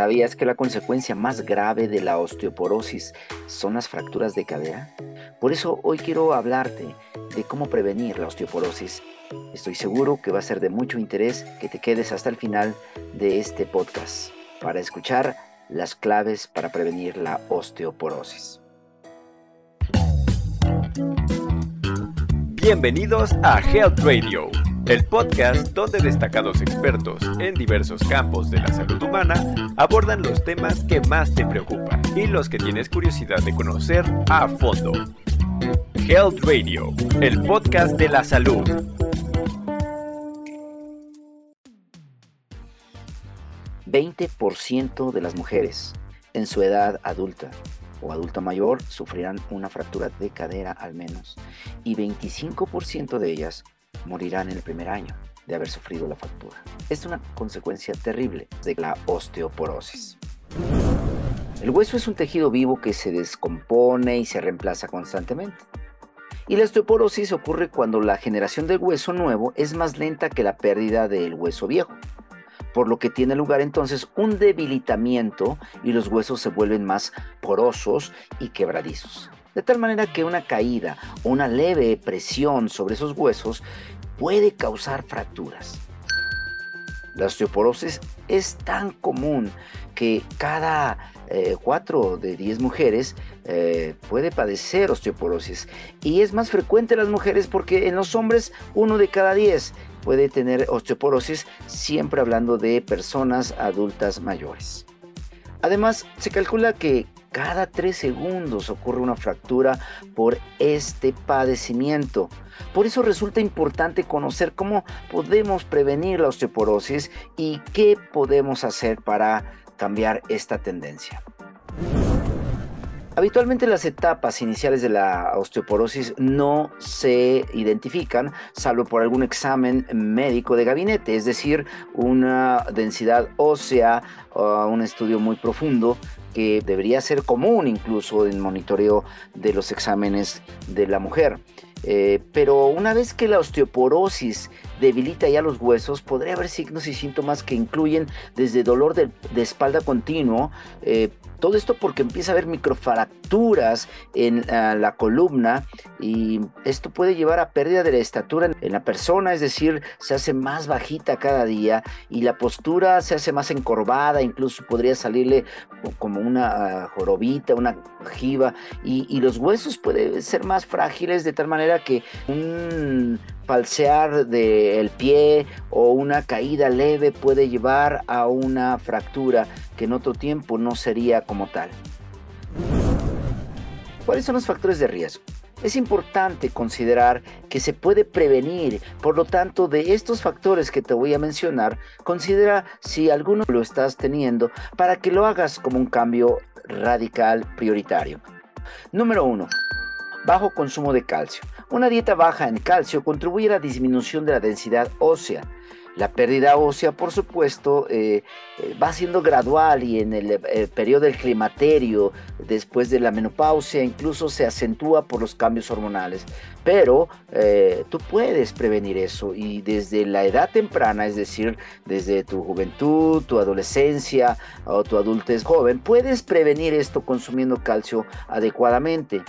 ¿Sabías que la consecuencia más grave de la osteoporosis son las fracturas de cadera? Por eso hoy quiero hablarte de cómo prevenir la osteoporosis. Estoy seguro que va a ser de mucho interés que te quedes hasta el final de este podcast para escuchar las claves para prevenir la osteoporosis. Bienvenidos a Health Radio el podcast donde destacados expertos en diversos campos de la salud humana abordan los temas que más te preocupan y los que tienes curiosidad de conocer a fondo. Health Radio, el podcast de la salud. ...20% de las mujeres en su edad adulta o adulta mayor sufrirán una fractura de cadera al menos y 25% de ellas morirán en el primer año de haber sufrido la fractura. Es una consecuencia terrible de la osteoporosis. El hueso es un tejido vivo que se descompone y se reemplaza constantemente. Y la osteoporosis ocurre cuando la generación del hueso nuevo es más lenta que la pérdida del hueso viejo, por lo que tiene lugar entonces un debilitamiento y los huesos se vuelven más porosos y quebradizos de tal manera que una caída o una leve presión sobre esos huesos puede causar fracturas. La osteoporosis es tan común que cada 4 eh, de 10 mujeres eh, puede padecer osteoporosis y es más frecuente en las mujeres porque en los hombres uno de cada 10 puede tener osteoporosis, siempre hablando de personas adultas mayores. Además, se calcula que cada tres segundos ocurre una fractura por este padecimiento. Por eso resulta importante conocer cómo podemos prevenir la osteoporosis y qué podemos hacer para cambiar esta tendencia. Habitualmente las etapas iniciales de la osteoporosis no se identifican salvo por algún examen médico de gabinete, es decir, una densidad ósea o un estudio muy profundo que debería ser común incluso en monitoreo de los exámenes de la mujer. Eh, pero una vez que la osteoporosis debilita ya los huesos, podría haber signos y síntomas que incluyen desde dolor de, espalda continuo, eh, todo esto porque empieza a haber microfracturas en ah, la columna y esto puede llevar a pérdida de la estatura en la persona, es decir, se hace más bajita cada día y la postura se hace más encorvada, incluso podría salirle como una ah, jorobita, una jiba y, y los huesos pueden ser más frágiles de tal manera que un falsear del pie o una caída leve puede llevar a una fractura que en otro tiempo no sería como tal. ¿Cuáles son los factores de riesgo? Es importante considerar que se puede prevenir, por lo tanto, de estos factores que te voy a mencionar, considera si alguno lo estás teniendo para que lo hagas como un cambio radical prioritario. Número 1 bajo consumo de calcio. Una dieta baja en calcio contribuye a la disminución de la densidad ósea. La pérdida ósea, por supuesto, eh, eh, va siendo gradual y en el, eh, periodo del climaterio, después de la menopausia, incluso se acentúa por los cambios hormonales. Pero tú puedes prevenir eso y desde la edad temprana, es decir, desde tu juventud, tu adolescencia o tu adultez joven, puedes prevenir esto consumiendo calcio adecuadamente.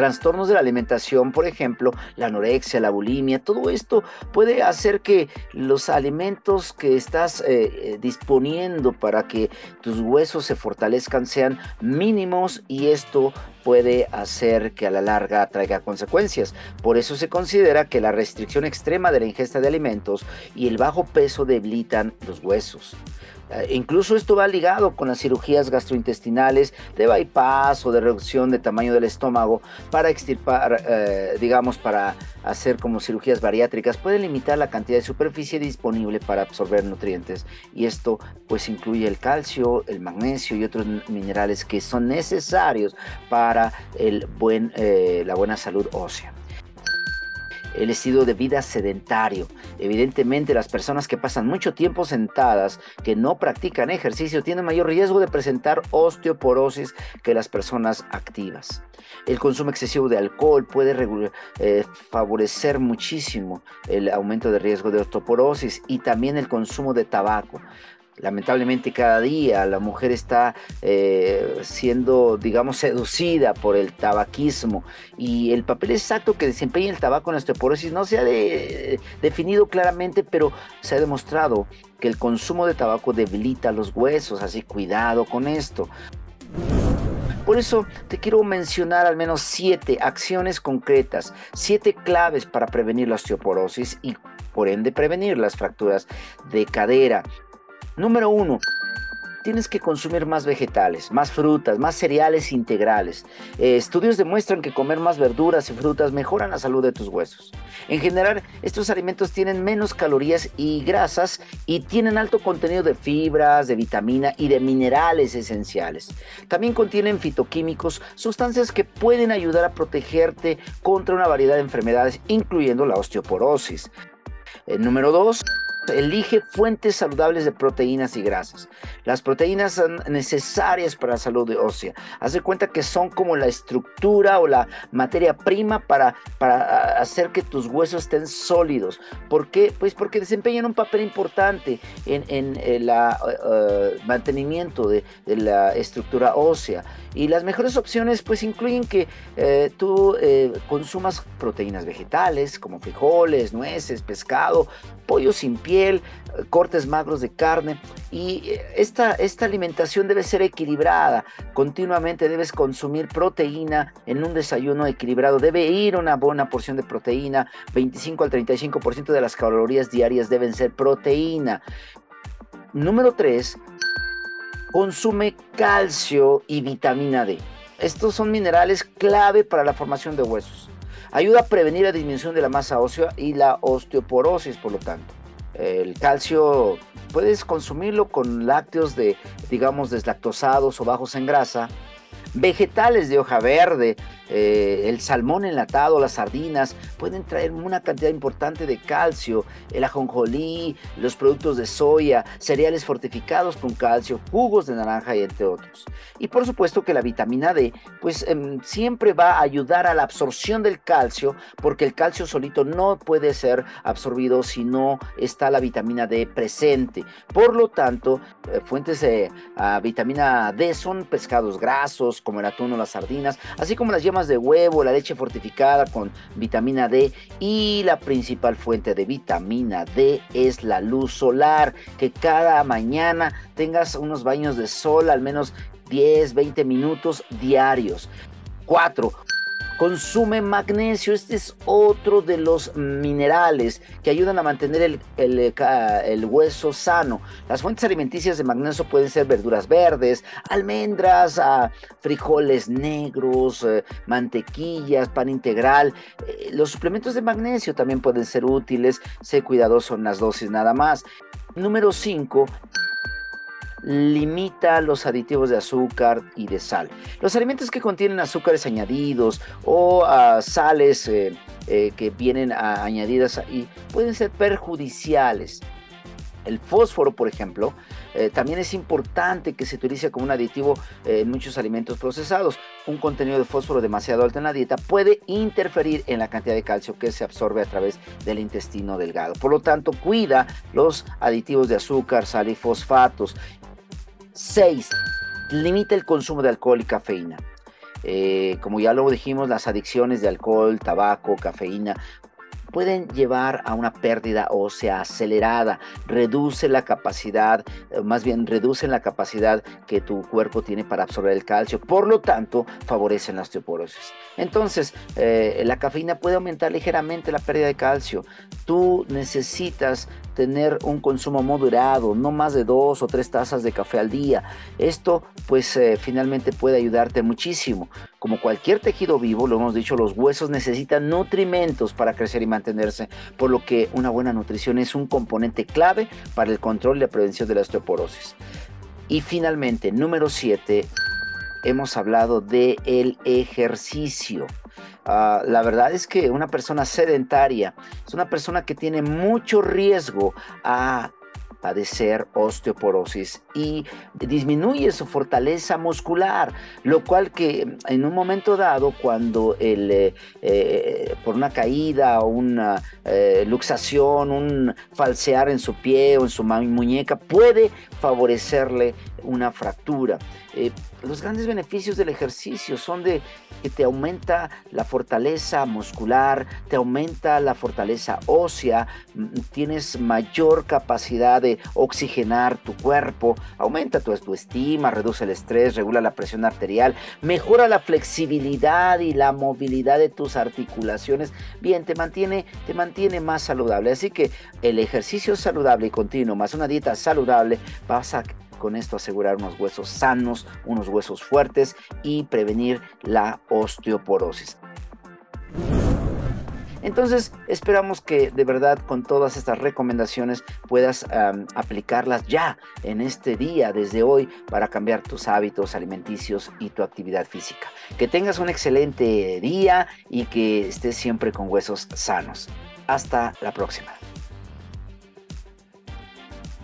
Trastornos de la alimentación, por ejemplo, la anorexia, la bulimia, todo esto puede hacer que los alimentos que estás eh, eh, disponiendo para que tus huesos se fortalezcan sean mínimos y esto puede hacer que a la larga traiga consecuencias. Por eso se considera que la restricción extrema de la ingesta de alimentos y el bajo peso debilitan los huesos. Eh, incluso esto va ligado con las cirugías gastrointestinales de bypass o de reducción de tamaño del estómago para extirpar, eh, digamos, para hacer como cirugías bariátricas. Puede limitar la cantidad de superficie disponible para absorber nutrientes y esto pues incluye el calcio, el magnesio y otros minerales que son necesarios para el buen, eh, la buena salud ósea el estilo de vida sedentario. Evidentemente las personas que pasan mucho tiempo sentadas, que no practican ejercicio, tienen mayor riesgo de presentar osteoporosis que las personas activas. El consumo excesivo de alcohol puede eh, favorecer muchísimo el aumento de riesgo de osteoporosis y también el consumo de tabaco. Lamentablemente cada día la mujer está eh, siendo, digamos, seducida por el tabaquismo y el papel exacto que desempeña el tabaco en la osteoporosis no se ha definido claramente, pero se ha demostrado que el consumo de tabaco debilita los huesos, así cuidado con esto. Por eso te quiero mencionar al menos siete acciones concretas, siete claves para prevenir la osteoporosis y por ende prevenir las fracturas de cadera. Número uno, tienes que consumir más vegetales, más frutas, más cereales integrales. Eh, estudios demuestran que comer más verduras y frutas mejoran la salud de tus huesos. En general, estos alimentos tienen menos calorías y grasas y tienen alto contenido de fibras, de vitamina y de minerales esenciales. También contienen fitoquímicos, sustancias que pueden ayudar a protegerte contra una variedad de enfermedades, incluyendo la osteoporosis. El número 2 Elige fuentes saludables de proteínas y grasas. Las proteínas son necesarias para la salud ósea. Haz de cuenta que son como la estructura o la materia prima para, para hacer que tus huesos estén sólidos. ¿Por qué? Pues porque desempeñan un papel importante en, el eh, eh, mantenimiento de, la estructura ósea. Y las mejores opciones pues incluyen que eh, tú consumas proteínas vegetales como frijoles, nueces, pescado, pollo sin piel, cortes magros de carne y eh, esta, esta alimentación debe ser equilibrada. Continuamente debes consumir proteína en un desayuno equilibrado. Debe ir una buena porción de proteína. 25 al 35% de las calorías diarias deben ser proteína. Número 3. Consume calcio y vitamina D. Estos son minerales clave para la formación de huesos. Ayuda a prevenir la disminución de la masa ósea y la osteoporosis, por lo tanto. El calcio puedes consumirlo con lácteos de, digamos, deslactosados o bajos en grasa, vegetales de hoja verde, eh, el salmón enlatado, las sardinas, pueden traer una cantidad importante de calcio, el ajonjolí, los productos de soya, cereales fortificados con calcio, jugos de naranja y entre otros. Y por supuesto que la vitamina D, pues em, siempre va a ayudar a la absorción del calcio, porque el calcio solito no puede ser absorbido si no está la vitamina D presente. Por lo tanto, eh, fuentes de ah, vitamina D son pescados grasos, como el atún o las sardinas, así como las yemas de huevo, la leche fortificada con vitamina D y la principal fuente de vitamina D es la luz solar, que cada mañana tengas unos baños de sol al menos 10, 20 minutos diarios. 4. Consume magnesio, este es otro de los minerales que ayudan a mantener el, el, hueso sano. Las fuentes alimenticias de magnesio pueden ser verduras verdes, almendras, ah, frijoles negros, eh, mantequillas, pan integral. Eh, los suplementos de magnesio también pueden ser útiles, sé cuidadoso en las dosis nada más. Número 5 limita los aditivos de azúcar y de sal. Los alimentos que contienen azúcares añadidos o ah, sales eh, eh, que vienen añadidas ahí pueden ser perjudiciales. El fósforo, por ejemplo, eh, también es importante que se utilice como un aditivo en muchos alimentos procesados. Un contenido de fósforo demasiado alto en la dieta puede interferir en la cantidad de calcio que se absorbe a través del intestino delgado. Por lo tanto, cuida los aditivos de azúcar, sal y fosfatos. 6. Limita el consumo de alcohol y cafeína. Eh, como ya lo dijimos, las adicciones de alcohol, tabaco, cafeína pueden llevar a una pérdida ósea acelerada, reduce la capacidad, eh, más bien reducen la capacidad que tu cuerpo tiene para absorber el calcio, por lo tanto favorecen la osteoporosis. Entonces, eh, la cafeína puede aumentar ligeramente la pérdida de calcio. Tú necesitas tener un consumo moderado, no más de dos o tres tazas de café al día. Esto pues eh, finalmente puede ayudarte muchísimo. Como cualquier tejido vivo, lo hemos dicho, los huesos necesitan nutrimentos para crecer y mantenerse, por lo que una buena nutrición es un componente clave para el control y la prevención de la osteoporosis. Y finalmente, número 7, hemos hablado de ejercicio. Ah, la verdad es que una persona sedentaria es una persona que tiene mucho riesgo a padecer osteoporosis y disminuye su fortaleza muscular, lo cual que en un momento dado, cuando el, eh, eh, por una caída o una eh, luxación, un falsear en su pie o en su muñeca, puede favorecerle una fractura. Eh, los grandes beneficios del ejercicio son de que te aumenta la fortaleza muscular, te aumenta la fortaleza ósea, tienes mayor capacidad de oxigenar tu cuerpo, aumenta tu autoestima, reduce el estrés, regula la presión arterial, mejora la flexibilidad y la movilidad de tus articulaciones. Bien, te mantiene, te mantiene más saludable. Así que el ejercicio saludable y continuo más una dieta saludable vas a con esto asegurar unos huesos sanos, unos huesos fuertes y prevenir la osteoporosis. Entonces esperamos que de verdad con todas estas recomendaciones puedas aplicarlas ya en este día, desde hoy, para cambiar tus hábitos alimenticios y tu actividad física. Que tengas un excelente día y que estés siempre con huesos sanos. Hasta la próxima.